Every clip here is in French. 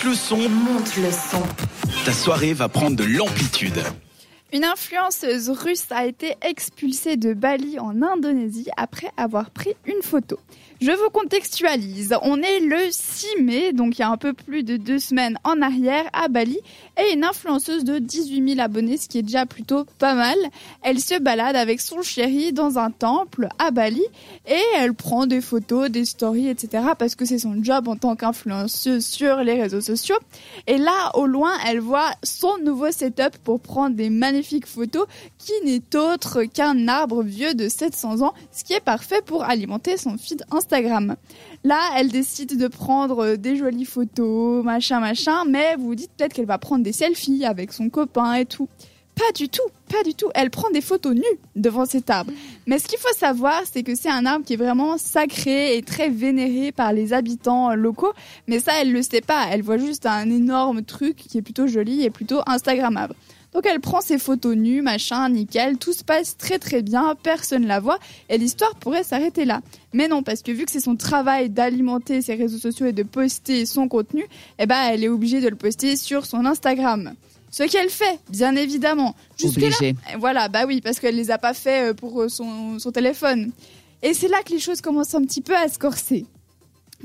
monte le son. Monte le son. Ta soirée va prendre de l'amplitude. Une influenceuse russe a été expulsée de Bali en Indonésie après avoir pris une photo. Je vous contextualise. On est le 6 mai, donc il y a un peu plus de deux semaines en arrière à Bali, et une influenceuse de 18 000 abonnés, ce qui est déjà plutôt pas mal. Elle se balade avec son chéri dans un temple à Bali et elle prend des photos, des stories, etc. parce que c'est son job en tant qu'influenceuse sur les réseaux sociaux. Et là, au loin, elle voit son nouveau setup pour prendre des magnifiques photos qui n'est autre qu'un arbre vieux de 700 ans, ce qui est parfait pour alimenter son feed Instagram. Là, elle décide de prendre des jolies photos, machin, machin, mais vous vous dites peut-être qu'elle va prendre des selfies avec son copain et tout. Pas du tout, pas du tout. Elle prend des photos nues devant cet arbre. Mais ce qu'il faut savoir, c'est que c'est un arbre qui est vraiment sacré et très vénéré par les habitants locaux. Mais ça, elle le sait pas. Elle voit juste un énorme truc qui est plutôt joli et plutôt Instagrammable. Donc elle prend ses photos nues, machin, nickel, tout se passe très très bien, personne la voit et l'histoire pourrait s'arrêter là. Mais non, parce que vu que c'est son travail d'alimenter ses réseaux sociaux et de poster son contenu, eh ben elle est obligée de le poster sur son Instagram. Ce qu'elle fait, bien évidemment. Obligée. Voilà, bah oui, parce qu'elle les a pas fait pour son, son téléphone. Et c'est là que les choses commencent un petit peu à se corser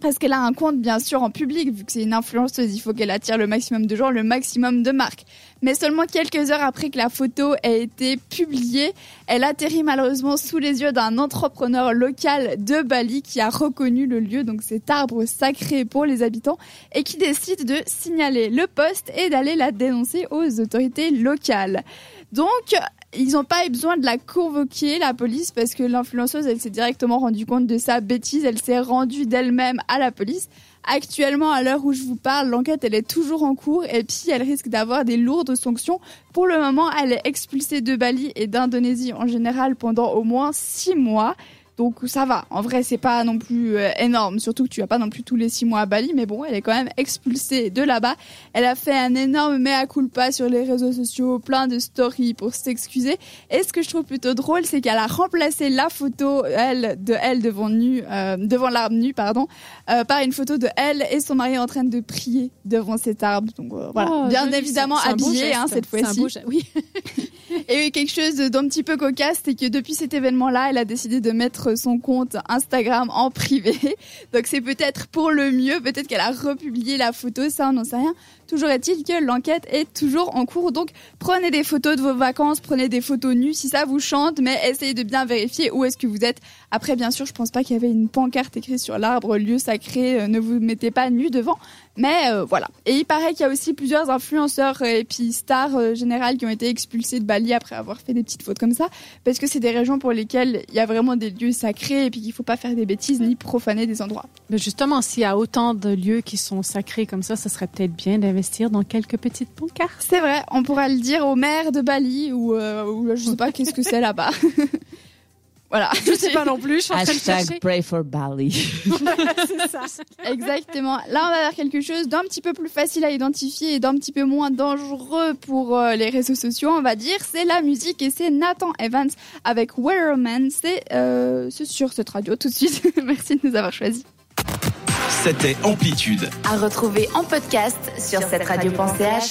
parce qu'elle a un compte bien sûr en public, vu que c'est une influenceuse, il faut qu'elle attire le maximum de gens, le maximum de marques. Mais seulement quelques heures après que la photo ait été publiée, elle atterrit malheureusement sous les yeux d'un entrepreneur local de Bali qui a reconnu le lieu, donc cet arbre sacré pour les habitants, et qui décide de signaler le poste et d'aller la dénoncer aux autorités locales. Donc, ils n'ont pas eu besoin de la convoquer, la police, parce que l'influenceuse, elle s'est directement rendue compte de sa bêtise. Elle s'est rendue d'elle-même à la police. Actuellement, à l'heure où je vous parle, l'enquête, elle est toujours en cours et puis elle risque d'avoir des lourdes sanctions. Pour le moment, elle est expulsée de Bali et d'Indonésie en général pendant au moins six mois. Donc ça va. En vrai, c'est pas non plus euh, énorme. Surtout que tu vas pas non plus tous les six mois à Bali, mais bon, elle est quand même expulsée de là-bas. Elle a fait un énorme mea culpa sur les réseaux sociaux, plein de stories pour s'excuser. Et ce que je trouve plutôt drôle, c'est qu'elle a remplacé la photo elle de elle devant nu, euh, devant l'arbre nu, pardon, euh, par une photo de elle et son mari en train de prier devant cet arbre. Donc voilà, Oh, bien évidemment habillée hein, cette fois-ci. Oui. Et quelque chose d'un petit peu cocasse, c'est que depuis cet événement-là, elle a décidé de mettre son compte Instagram en privé. Donc c'est peut-être pour le mieux, peut-être qu'elle a republié la photo, ça on n'en sait rien. Toujours est-il que l'enquête est toujours en cours. Donc prenez des photos de vos vacances, prenez des photos nues si ça vous chante, mais essayez de bien vérifier où est-ce que vous êtes. Après, bien sûr, je pense pas qu'il y avait une pancarte écrite sur l'arbre, lieu sacré, euh, ne vous mettez pas nu devant. Mais euh, voilà. Et il paraît qu'il y a aussi plusieurs influenceurs euh, et puis stars euh, générales qui ont été expulsés de Bali après avoir fait des petites fautes comme ça, parce que c'est des régions pour lesquelles il y a vraiment des lieux sacrés et puis qu'il faut pas faire des bêtises ni profaner des endroits. Mais justement, s'il y a autant de lieux qui sont sacrés comme ça, ça serait peut-être bien d'investir dans quelques petites pancartes. C'est vrai, on pourra le dire au maire de Bali ou, euh, ou je sais pas qu'est-ce que c'est là-bas. voilà. Je sais pas non plus, je suis en train de Hashtag chercher. pray for Bali. C'est ça. Exactement. Là, on va vers quelque chose d'un petit peu plus facile à identifier et d'un petit peu moins dangereux pour euh, les réseaux sociaux, on va dire. C'est la musique et c'est Nathan Evans avec Wear Man. C'est euh, c'est sur cette radio tout de suite. Merci de nous avoir choisis. C'était Amplitude. À retrouver en podcast sur cette radio.ch